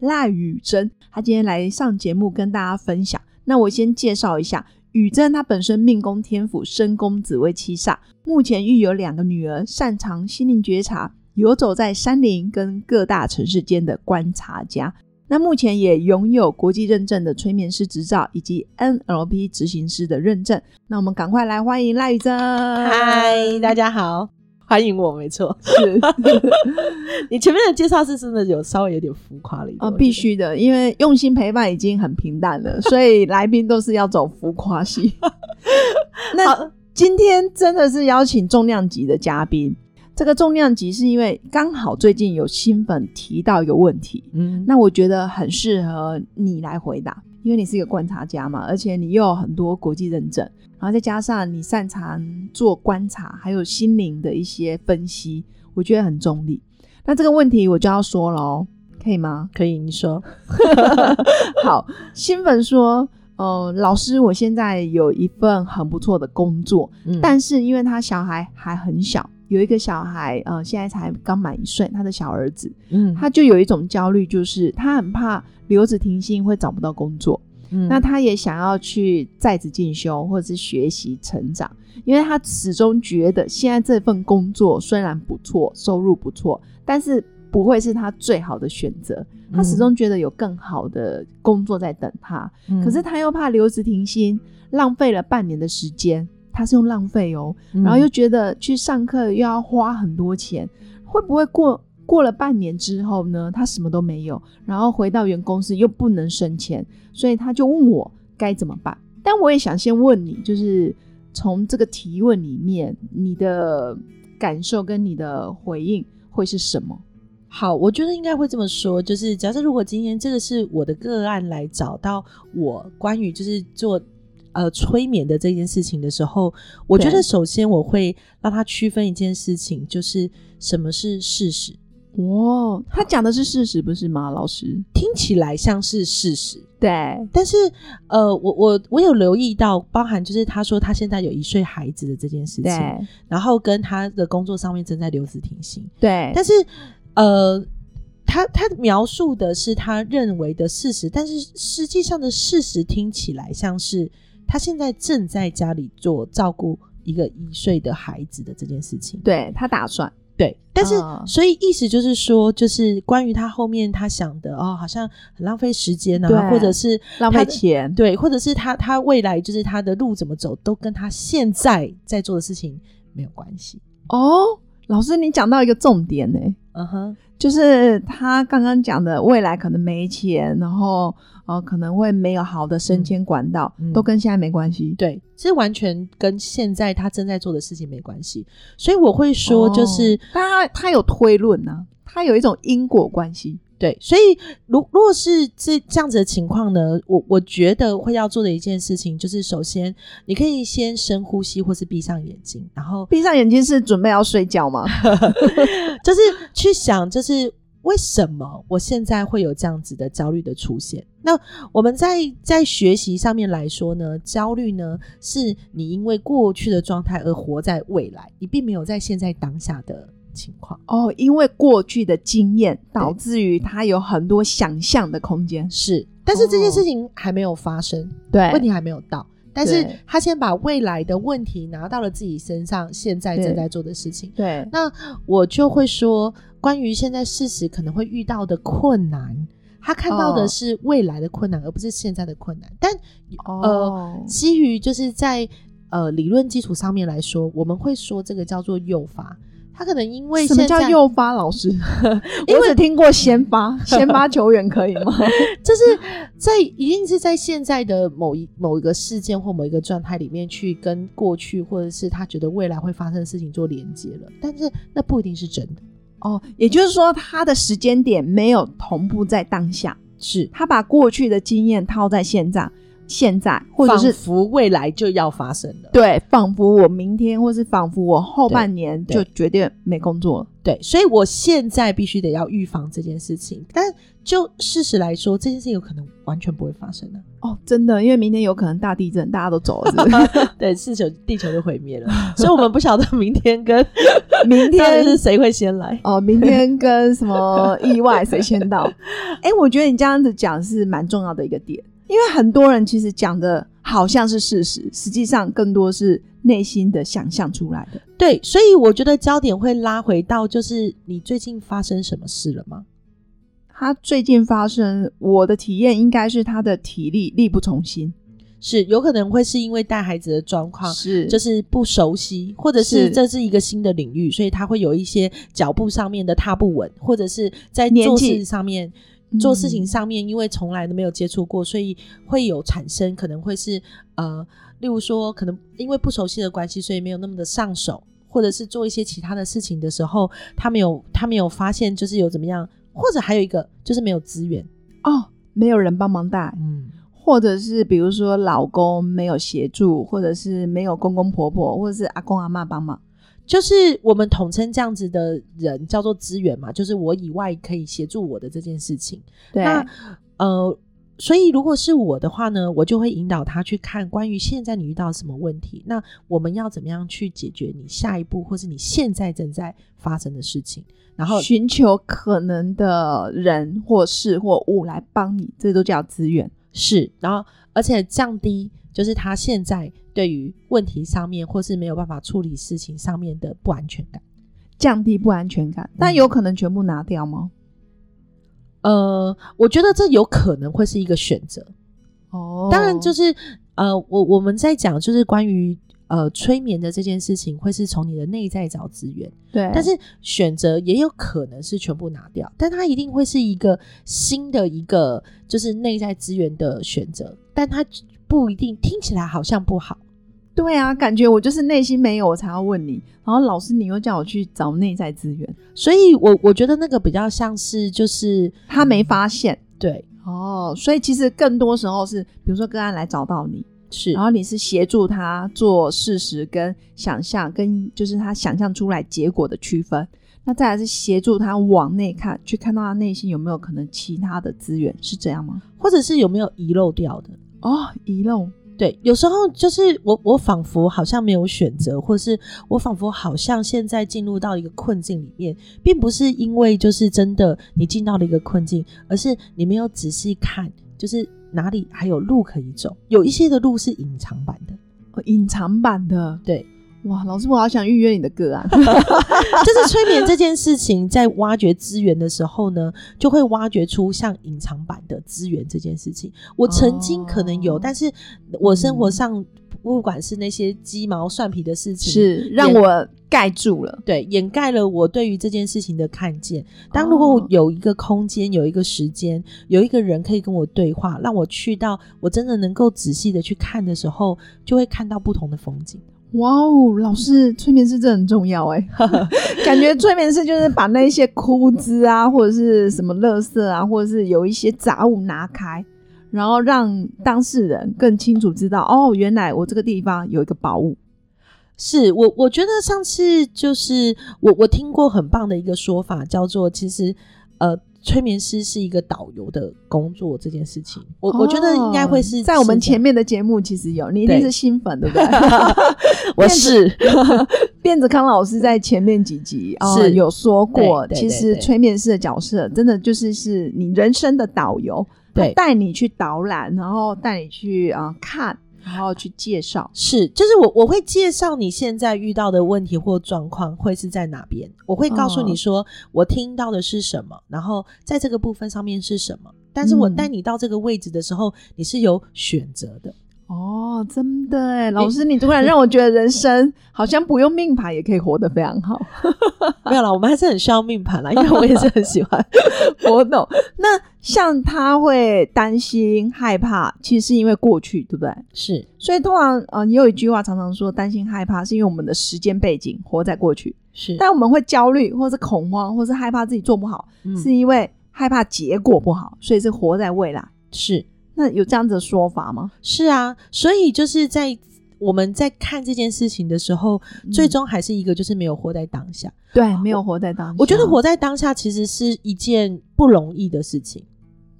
赖宇珍，她今天来上节目跟大家分享。那我先介绍一下宇珍，她本身命宫天府身宫紫薇七煞，目前育有两个女儿，擅长心灵觉察，游走在山林跟各大城市间的观察家。那目前也拥有国际认证的催眠师执照以及 NLP 执行师的认证。那我们赶快来欢迎赖宇珍。嗨，大家好，欢迎我，没错，是 你前面的介绍是真的有稍微有点浮夸了一点。啊，必须的，因为用心陪伴已经很平淡了，所以 来宾都是要走浮夸系。那今天真的是邀请重量级的嘉宾。这个重量级是因为刚好最近有新粉提到一个问题，嗯，那我觉得很适合你来回答，因为你是一个观察家嘛，而且你又有很多国际认证，然后再加上你擅长做观察，还有心灵的一些分析，我觉得很中立。那这个问题我就要说了哦，可以吗？可以，你说。好，新粉说，呃，老师，我现在有一份很不错的工作，但是因为他小孩还很小。有一个小孩，呃，现在才刚满一岁，他的小儿子，嗯，他就有一种焦虑，就是他很怕留子停薪会找不到工作，嗯，那他也想要去在职进修或者是学习成长，因为他始终觉得现在这份工作虽然不错，收入不错，但是不会是他最好的选择，他始终觉得有更好的工作在等他，可是他又怕留职停薪，浪费了半年的时间。他是用浪费哦，然后又觉得去上课又要花很多钱，会不会过过了半年之后呢？他什么都没有，然后回到原公司又不能升迁，所以他就问我该怎么办。但我也想先问你，就是从这个提问里面，你的感受跟你的回应会是什么？好，我觉得应该会这么说，就是假设如果今天这个是我的个案来找到我关于就是做。呃，催眠的这件事情的时候，我觉得首先我会让他区分一件事情，就是什么是事实。哇，他讲的是事实，不是吗？老师听起来像是事实，对。但是，呃，我我我有留意到，包含就是他说他现在有一岁孩子的这件事情，然后跟他的工作上面正在留职停薪，对。但是，呃，他他描述的是他认为的事实，但是实际上的事实听起来像是。他现在正在家里做照顾一个一岁的孩子的这件事情，对他打算对，但是所以意思就是说，就是关于他后面他想的哦，好像很浪费时间啊，或者是浪费钱，对，或者是他他未来就是他的路怎么走，都跟他现在在做的事情没有关系。哦。老师，你讲到一个重点呢，嗯哼，就是他刚刚讲的未来可能没钱，然后呃可能会没有好的升迁管道，都跟现在没关系。对，这完全跟现在他正在做的事情没关系。所以我会说，就是他他有推论呢，他有一种因果关系。对，所以如如果是这这样子的情况呢，我我觉得会要做的一件事情就是，首先你可以先深呼吸，或是闭上眼睛，然后闭上眼睛是准备要睡觉吗？就是去想，就是为什么我现在会有这样子的焦虑的出现？那我们在在学习上面来说呢，焦虑呢是你因为过去的状态而活在未来，你并没有在现在当下的。情况。哦，因为过去的经验导致于他有很多想象的空间，是，但是这件事情还没有发生，对，问题还没有到，但是他先把未来的问题拿到了自己身上，现在正在做的事情，对，那我就会说，关于现在事实可能会遇到的困难，他看到的是未来的困难，而不是现在的困难，但呃，基于就是在呃理论基础上面来说，我们会说这个叫做诱发。他可能因为什么叫诱发老师？我只听过先发，先发球员可以吗？就是在一定是在现在的某一某一个事件或某一个状态里面去跟过去或者是他觉得未来会发生的事情做连接了，但是那不一定是真的哦。也就是说，他的时间点没有同步在当下。是他把过去的经验套在现在，现在或者是仿佛未来就要发生了。对，仿佛我明天，或是仿佛我后半年就决定没工作了。对，所以我现在必须得要预防这件事情。但就事实来说，这件事情有可能完全不会发生的。哦，真的，因为明天有可能大地震，大家都走了是不是 对，地球地球就毁灭了，所以我们不晓得明天跟明天 是谁会先来。哦，明天跟什么意外谁先到？哎、我觉得你这样子讲是蛮重要的一个点，因为很多人其实讲的好像是事实，实际上更多是内心的想象出来的。对，所以我觉得焦点会拉回到，就是你最近发生什么事了吗？他最近发生，我的体验应该是他的体力力不从心，是有可能会是因为带孩子的状况，是就是不熟悉，或者是是这是一个新的领域，所以他会有一些脚步上面的踏不稳，或者是在做事上面。嗯做事情上面，因为从来都没有接触过，所以会有产生可能会是呃，例如说，可能因为不熟悉的关系，所以没有那么的上手，或者是做一些其他的事情的时候，他没有他没有发现就是有怎么样，或者还有一个就是没有资源，哦，没有人帮忙带，嗯，或者是比如说老公没有协助，或者是没有公公婆婆，或者是阿公阿妈帮忙。就是我们统称这样子的人叫做资源嘛，就是我以外可以协助我的这件事情。对，那呃，所以如果是我的话呢，我就会引导他去看关于现在你遇到什么问题，那我们要怎么样去解决你下一步或是你现在正在发生的事情，然后寻求可能的人或事或物来帮你，这都叫资源。是，然后而且降低就是他现在对于问题上面或是没有办法处理事情上面的不安全感。降低不安全感，但有可能全部拿掉吗？呃，我觉得这有可能会是一个选择。哦当然，就是呃，我我们在讲就是关于呃催眠的这件事情，会是从你的内在找资源，对，但是选择也有可能是全部拿掉，但它一定会是一个新的一个就是内在资源的选择，但它不一定听起来好像不好。对啊，感觉我就是内心没有，我才要问你。然后老师，你又叫我去找内在资源，所以我我觉得那个比较像是就是他没发现对哦，所以其实更多时候是，比如说个案来找到你，是然后你是协助他做事实跟想象，跟就是他想象出来结果的区分。那再来是协助他往内看，去看到他内心有没有可能其他的资源，是这样吗？或者是有没有遗漏掉的。哦，遗漏。对，有时候就是我，我仿佛好像没有选择，或是我仿佛好像现在进入到一个困境里面，并不是因为就是真的你进到了一个困境，而是你没有仔细看，就是哪里还有路可以走，有一些的路是隐藏版的。哦隐藏版的，对，哇，老师，我好想预约你的个案。就是催眠这件事情，在挖掘资源的时候呢，就会挖掘出像隐藏版的资源这件事情。我曾经可能有，哦但是我生活上不管是那些鸡毛蒜皮的事情，是让我盖住了。对，掩盖了我对于这件事情的看见。当如果有一个空间、有一个时间、有一个人可以跟我对话，让我去到我真的能够仔细的去看的时候，就会看到不同的风景。哇哦，老师，催眠师这很重要哎，感觉催眠师就是把那些枯枝啊，或者是什么垃圾啊，或者是有一些杂物拿开，然后让当事人更清楚知道，哦，原来我这个地方有一个宝物。是我，我觉得上次就是我我听过很棒的一个说法，叫做其实呃，催眠师是一个导游的工作这件事情，我、我觉得应该会是哦在我们前面的节目，其实有你一定是新粉，对不对？我是 辫子康老师在前面几集啊、是有说过，其实催眠师的角色真的就是是你人生的导游，对带你去导览，然后带你去啊、呃看，然后去介绍。是，就是我我会介绍你现在遇到的问题或状况会是在哪边，我会告诉你哦说我听到的是什么，然后在这个部分上面是什么。但是我嗯带你到这个位置的时候，你是有选择的。哦，真的哎，老师，你突然让我觉得人生好像不用命盘也可以活得非常好。没有啦，我们还是很需要命盘啦，因为我也是很喜欢。活动。那像他会担心、害怕，其实是因为过去，对不对？是所以通常呃，也有一句话常常说，担心、害怕是因为我们的时间背景活在过去，是，但我们会焦虑，或是恐慌，或是害怕自己做不好，嗯是因为害怕结果不好，所以是活在未来。是，那有这样子的说法吗？是啊，所以就是在我们在看这件事情的时候，最终还是一个就是没有活在当下。对，没有活在当下。我觉得活在当下其实是一件不容易的事情。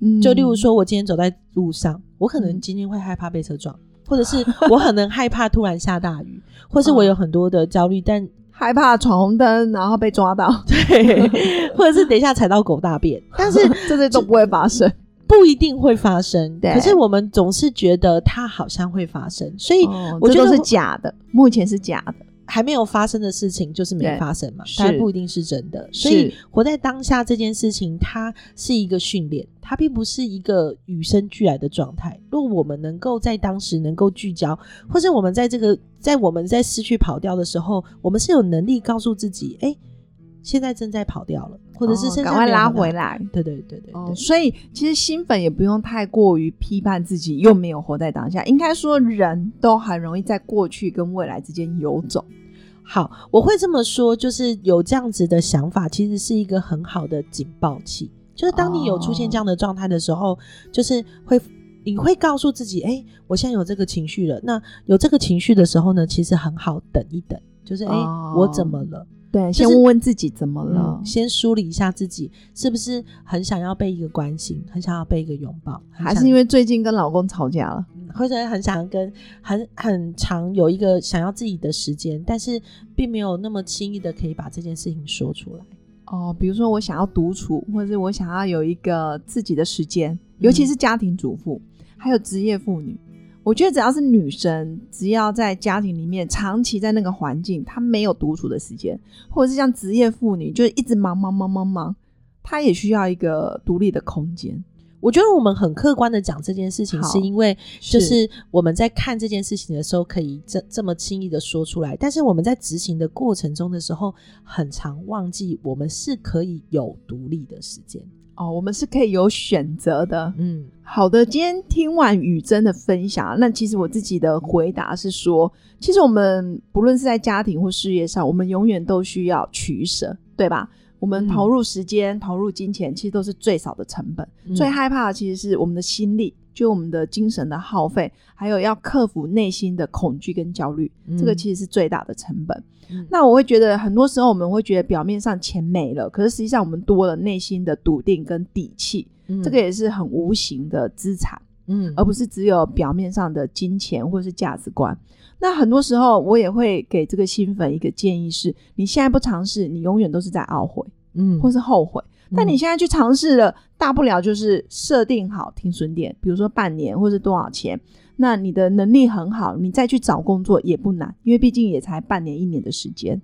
嗯，就例如说，我今天走在路上，我可能今天会害怕被车撞，或者是我可能害怕突然下大雨，或是我有很多的焦虑，但害怕闯红灯然后被抓到，对，或者是等一下踩到狗大便，但是 这些都不会发生。不一定会发生，可是我们总是觉得它好像会发生，所以我觉得是假的，目前是假的，还没有发生的事情就是没发生嘛，它不一定是真的。所以活在当下这件事情，它是一个训练，它并不是一个与生俱来的状态。如果我们能够在当时能够聚焦，或是我们在这个在我们在失去跑掉的时候，我们是有能力告诉自己，哎。现在正在跑掉了，或者是赶快拉回来。对对对对对，所以其实新粉也不用太过于批判自己，又没有活在当下。应该说，人都很容易在过去跟未来之间游走。好，我会这么说，就是有这样子的想法，其实是一个很好的警报器。就是当你有出现这样的状态的时候，就是会你会告诉自己，哎，我现在有这个情绪了。那有这个情绪的时候呢，其实很好等一等，就是哎，我怎么了？对，先问问自己怎么了，先梳理一下自己是不是很想要被一个关心，很想要被一个拥抱，还是因为最近跟老公吵架了，或者很想要跟很很长有一个想要自己的时间，但是并没有那么轻易的可以把这件事情说出来。哦，比如说我想要独处，或者是我想要有一个自己的时间，尤其是家庭主妇，还有职业妇女。我觉得只要是女生，只要在家庭里面长期在那个环境，她没有独处的时间，或者是像职业妇女，就一直忙忙忙忙忙，她也需要一个独立的空间。我觉得我们很客观的讲这件事情，是因为就是我们在看这件事情的时候，可以这这么轻易的说出来，但是我们在执行的过程中的时候，很常忘记我们是可以有独立的时间。哦，我们是可以有选择的。嗯，好的。今天听完雨珍的分享，那其实我自己的回答是说，其实我们不论是在家庭或事业上，我们永远都需要取舍，对吧？我们投入时间、投入金钱，其实都是最少的成本。最害怕的其实是我们的心力，就我们的精神的耗费，还有要克服内心的恐惧跟焦虑，这个其实是最大的成本。那我会觉得，很多时候我们会觉得表面上钱没了，可是实际上我们多了内心的笃定跟底气，这个也是很无形的资产，嗯，而不是只有表面上的金钱或是价值观。那很多时候，我也会给这个新粉一个建议：是你现在不尝试，你永远都是在懊悔，嗯，或是后悔。但你现在去尝试了，大不了就是设定好停损点，比如说半年或是多少钱。那你的能力很好，你再去找工作也不难，因为毕竟也才半年一年的时间，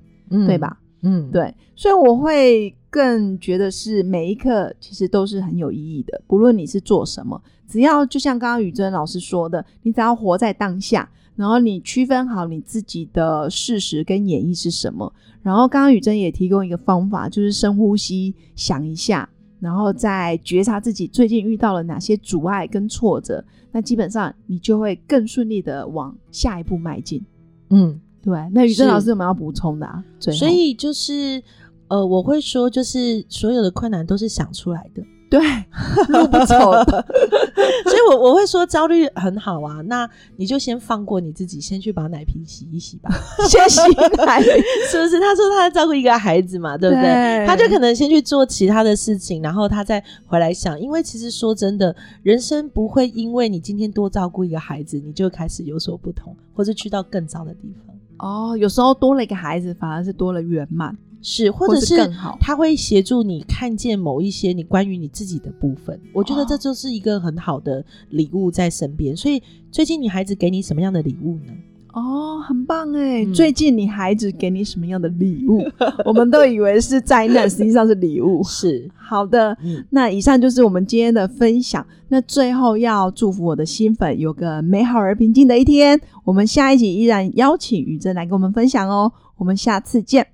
对吧？嗯，对。所以我会更觉得是每一刻其实都是很有意义的，不论你是做什么，只要就像刚刚宇珍老师说的，你只要活在当下。然后你区分好你自己的事实跟演绎是什么。然后刚刚雨珍也提供一个方法，就是深呼吸，想一下，然后再觉察自己最近遇到了哪些阻碍跟挫折。那基本上你就会更顺利的往下一步迈进。嗯，对。那雨珍老师有没有要补充的？啊？所以就是呃，我会说，就是所有的困难都是想出来的。对，路不走的，所以我我会说焦虑很好啊，那你就先放过你自己，先去把奶瓶洗一洗吧，先洗奶，是不是？他说他在照顾一个孩子嘛，对不对？他就可能先去做其他的事情，然后他再回来想，因为其实说真的，人生不会因为你今天多照顾一个孩子，你就开始有所不同，或是去到更糟的地方。哦，有时候多了一个孩子，反而是多了圆满。是，或者是他会协助你看见某一些你关于你自己的部分，我觉得这就是一个很好的礼物在身边。所以最近你孩子给你什么样的礼物呢？哦，很棒哎！最近你孩子给你什么样的礼物？我们都以为是灾难，实际上是礼物。是好的，那以上就是我们今天的分享。那最后要祝福我的新粉有个美好而平静的一天。我们下一集依然邀请雨珍来跟我们分享哦。我们下次见。